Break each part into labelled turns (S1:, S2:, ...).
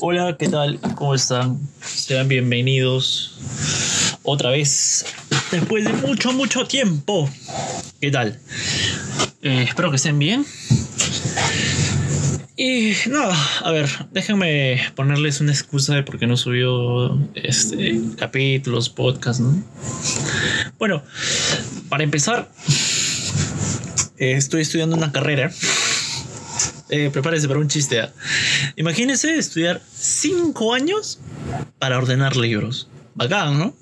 S1: Hola, ¿qué tal? ¿Cómo están? Sean bienvenidos otra vez después de mucho, mucho tiempo. ¿Qué tal? Eh, espero que estén bien. Y nada, a ver, déjenme ponerles una excusa de por qué no subió este capítulos, podcast, ¿no? Bueno, para empezar, eh, estoy estudiando una carrera. Eh, prepárese para un chiste. ¿ah? Imagínense estudiar cinco años para ordenar libros. Bacán, ¿no?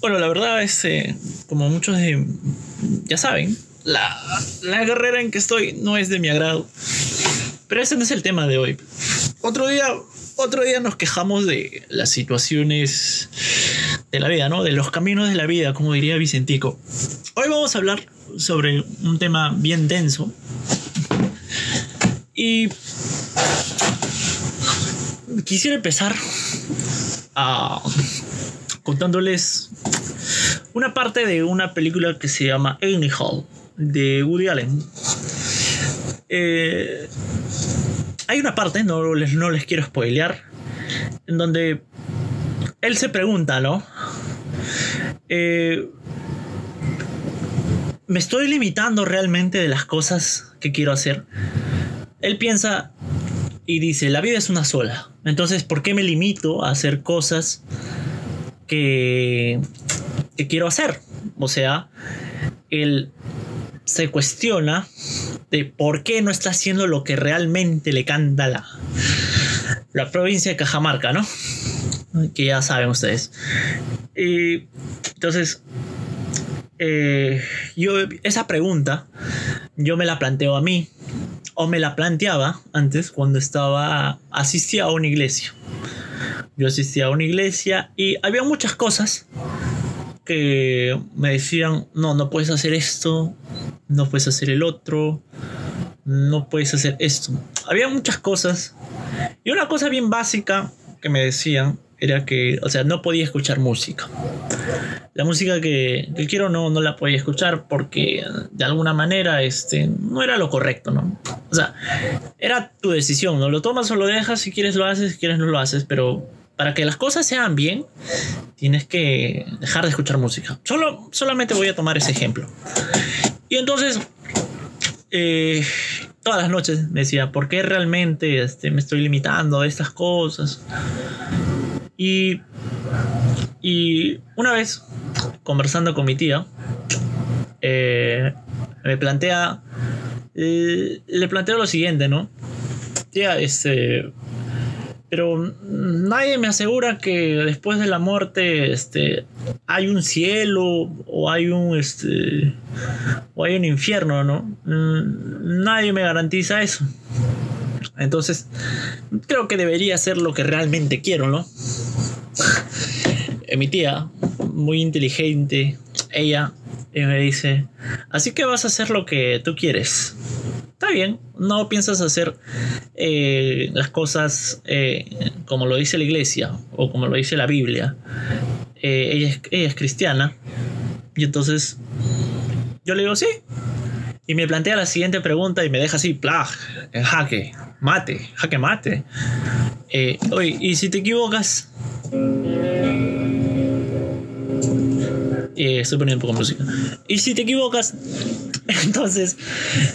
S1: bueno, la verdad es, eh, como muchos de, ya saben, la, la carrera en que estoy no es de mi agrado. Pero ese no es el tema de hoy. Otro día, otro día nos quejamos de las situaciones de la vida, ¿no? De los caminos de la vida, como diría Vicentico. Hoy vamos a hablar sobre un tema bien denso. Y quisiera empezar a contándoles una parte de una película que se llama Annie Hall de Woody Allen. Eh, hay una parte, no les, no les quiero spoilear, en donde él se pregunta, ¿no? Eh, ¿Me estoy limitando realmente de las cosas que quiero hacer? Él piensa y dice, la vida es una sola. Entonces, ¿por qué me limito a hacer cosas que, quiero hacer? O sea, él se cuestiona de por qué no está haciendo lo que realmente le canta la, la provincia de Cajamarca, ¿no? Que ya saben ustedes. Y entonces, eh, yo esa pregunta, yo me la planteo a mí, o me la planteaba antes cuando estaba, asistía a una iglesia. Yo asistía a una iglesia y había muchas cosas que me decían, no, no puedes hacer esto, no puedes hacer el otro, no puedes hacer esto. Había muchas cosas. Y una cosa bien básica que me decían era que, o sea, no podía escuchar música. La música que, quiero no, no la podía escuchar porque de alguna manera este, no era lo correcto, ¿no? Sea, era tu decisión, ¿no? Lo tomas o lo dejas, si quieres lo haces, si quieres no lo haces, pero para que las cosas sean bien, tienes que dejar de escuchar música. Solo, solamente voy a tomar ese ejemplo. Y entonces, eh, todas las noches me decía, ¿por qué realmente este, me estoy limitando a estas cosas? Y, y una vez, conversando con mi tía, eh, me plantea, le planteo lo siguiente, ¿no? Tía, este pero nadie me asegura que después de la muerte este hay un cielo o hay un este o hay un infierno no mm, nadie me garantiza eso. Entonces creo que debería ser lo que realmente quiero no mi tía muy inteligente ella me dice así que vas a hacer lo que tú quieres está bien, no piensas hacer eh, las cosas eh, como lo dice la iglesia o como lo dice la Biblia. Eh, ella, es, ella, es, cristiana y entonces yo le digo sí. Y me plantea la siguiente pregunta y me deja así, plag, en jaque, mate, jaque mate. oye, ¿y si te equivocas? Estoy poniendo un poco música. Y si te equivocas, entonces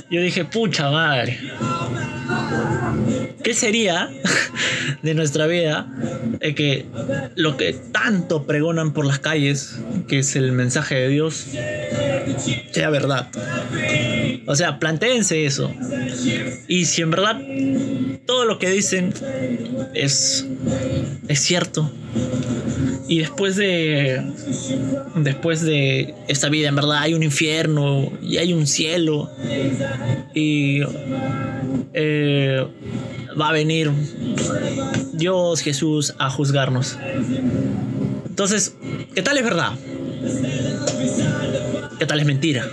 S1: yo dije, pucha madre. ¿Qué sería de nuestra vida de que lo que tanto pregonan por las calles, que es el mensaje de Dios, sea verdad? O sea, planteense eso. Y si en verdad todo lo que dicen es, es cierto, y después de. Después de esta vida, en verdad, hay un infierno y hay un cielo. Y. Eh, va a venir Dios, Jesús, a juzgarnos. Entonces, ¿qué tal es verdad? ¿Qué tal es mentira?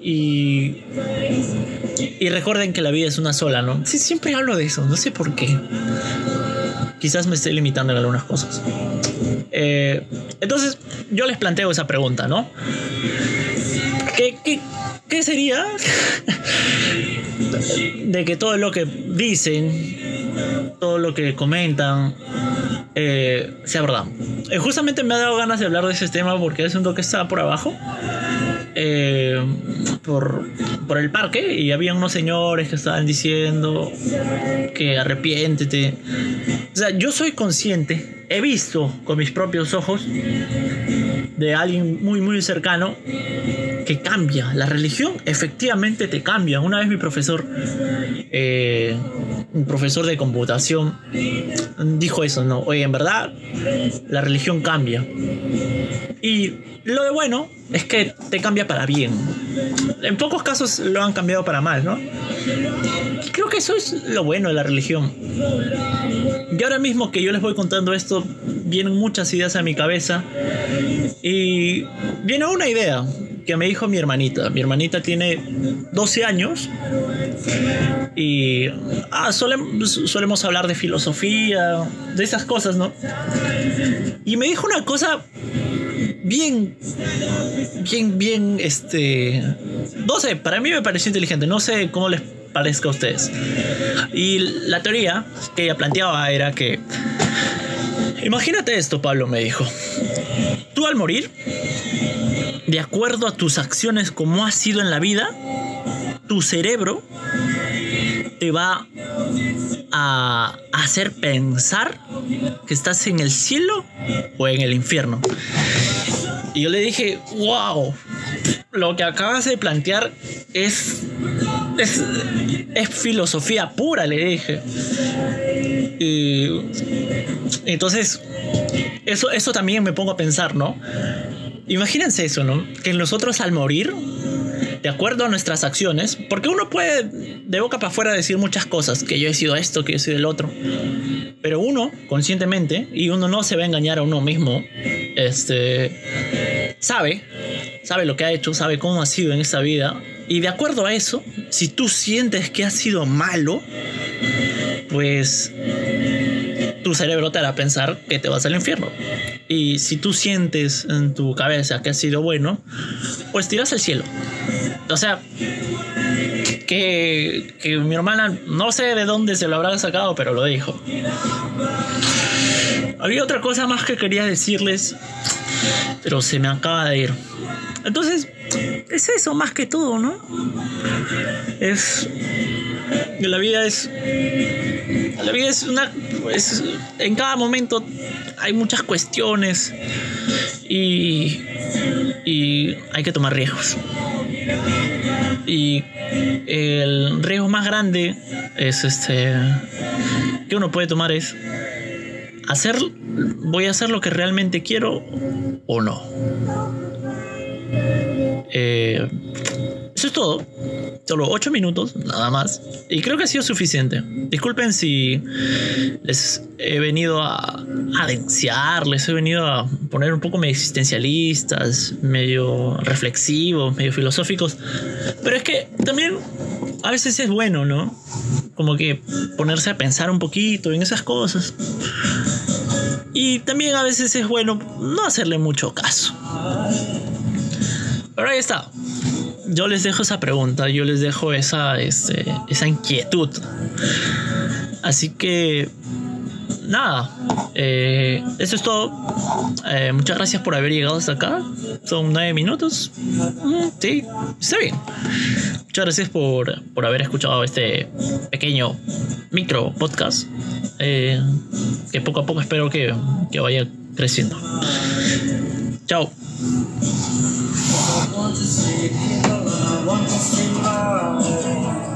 S1: Y. Y recuerden que la vida es una sola, ¿no? Sí, siempre hablo de eso, no sé por qué quizás me estoy limitando en algunas cosas. Eh, entonces, yo les planteo esa pregunta, ¿no? ¿Qué, ¿qué sería de que todo lo que dicen, todo lo que comentan, eh, sea verdad? Eh, justamente me ha dado ganas de hablar de ese tema porque es un que estaba por abajo. Eh, por, por, el parque y había unos señores que estaban diciendo que arrepiéntete. O sea, yo soy consciente, he visto con mis propios ojos de alguien muy, muy cercano que cambia. La religión efectivamente te cambia. Una vez mi profesor, eh, un profesor de computación, dijo eso, ¿no? Oye, en verdad, la religión cambia. Y lo de bueno es que te cambia para bien. En pocos casos lo han cambiado para mal, ¿no? creo que eso es lo bueno de la religión. Y ahora mismo que yo les voy contando esto, vienen muchas ideas a mi cabeza. Y viene una idea que me dijo mi hermanita. Mi hermanita tiene 12 años y ah, solemos hablar de filosofía, de esas cosas, ¿no? Y me dijo una cosa bien, bien, bien, este, no sé, para mí me pareció inteligente, no sé cómo les parezca a ustedes. Y la teoría que ella planteaba era que, imagínate esto, Pablo me dijo, tú al morir, de acuerdo a tus acciones como has sido en la vida, tu cerebro te va a hacer pensar que estás en el cielo o en el infierno. Y yo le dije, wow, lo que acabas de plantear es, es, filosofía pura, le dije. Y entonces, eso, eso también me pongo a pensar, ¿no? Imagínense eso, ¿no? Que nosotros al morir, de acuerdo a nuestras acciones, porque uno puede de boca para afuera decir muchas cosas, que yo he sido esto, que yo he sido el otro, pero uno, conscientemente, y uno no se va a engañar a uno mismo, este, sabe, sabe lo que ha hecho, sabe cómo ha sido en esta vida, y de acuerdo a eso, si tú sientes que has sido malo, pues tu cerebro te hará pensar que te vas al infierno. Y si tú sientes en tu cabeza que has sido bueno, pues tiras al cielo. O sea, que, que mi hermana, no sé de dónde se lo habrá sacado, pero lo dijo. Había otra cosa más que quería decirles, pero se me acaba de ir. Entonces, es eso más que todo, ¿no? Es. La vida es. La vida es una. Es, en cada momento hay muchas cuestiones y. Y hay que tomar riesgos. Y el riesgo más grande es este. que uno puede tomar es. Hacer. Voy a hacer lo que realmente quiero o no. Eh, eso es todo. Solo 8 minutos, nada más. Y creo que ha sido suficiente. Disculpen si les he venido a, a les he venido a poner un poco medio existencialistas, medio reflexivos, medio filosóficos. Pero es que también a veces es bueno, ¿no? Como que ponerse a pensar un poquito en esas cosas. Y también a veces es bueno no hacerle mucho caso. Pero ahí está. Yo les dejo esa pregunta, yo les dejo esa, este, esa inquietud. Así que, nada, eh, eso es todo. Eh, muchas gracias por haber llegado hasta acá. Son nueve minutos. Mm, sí, está bien. Muchas gracias por, por haber escuchado este pequeño micro podcast. Eh, que poco a poco espero que, que vaya creciendo. Chao. I want to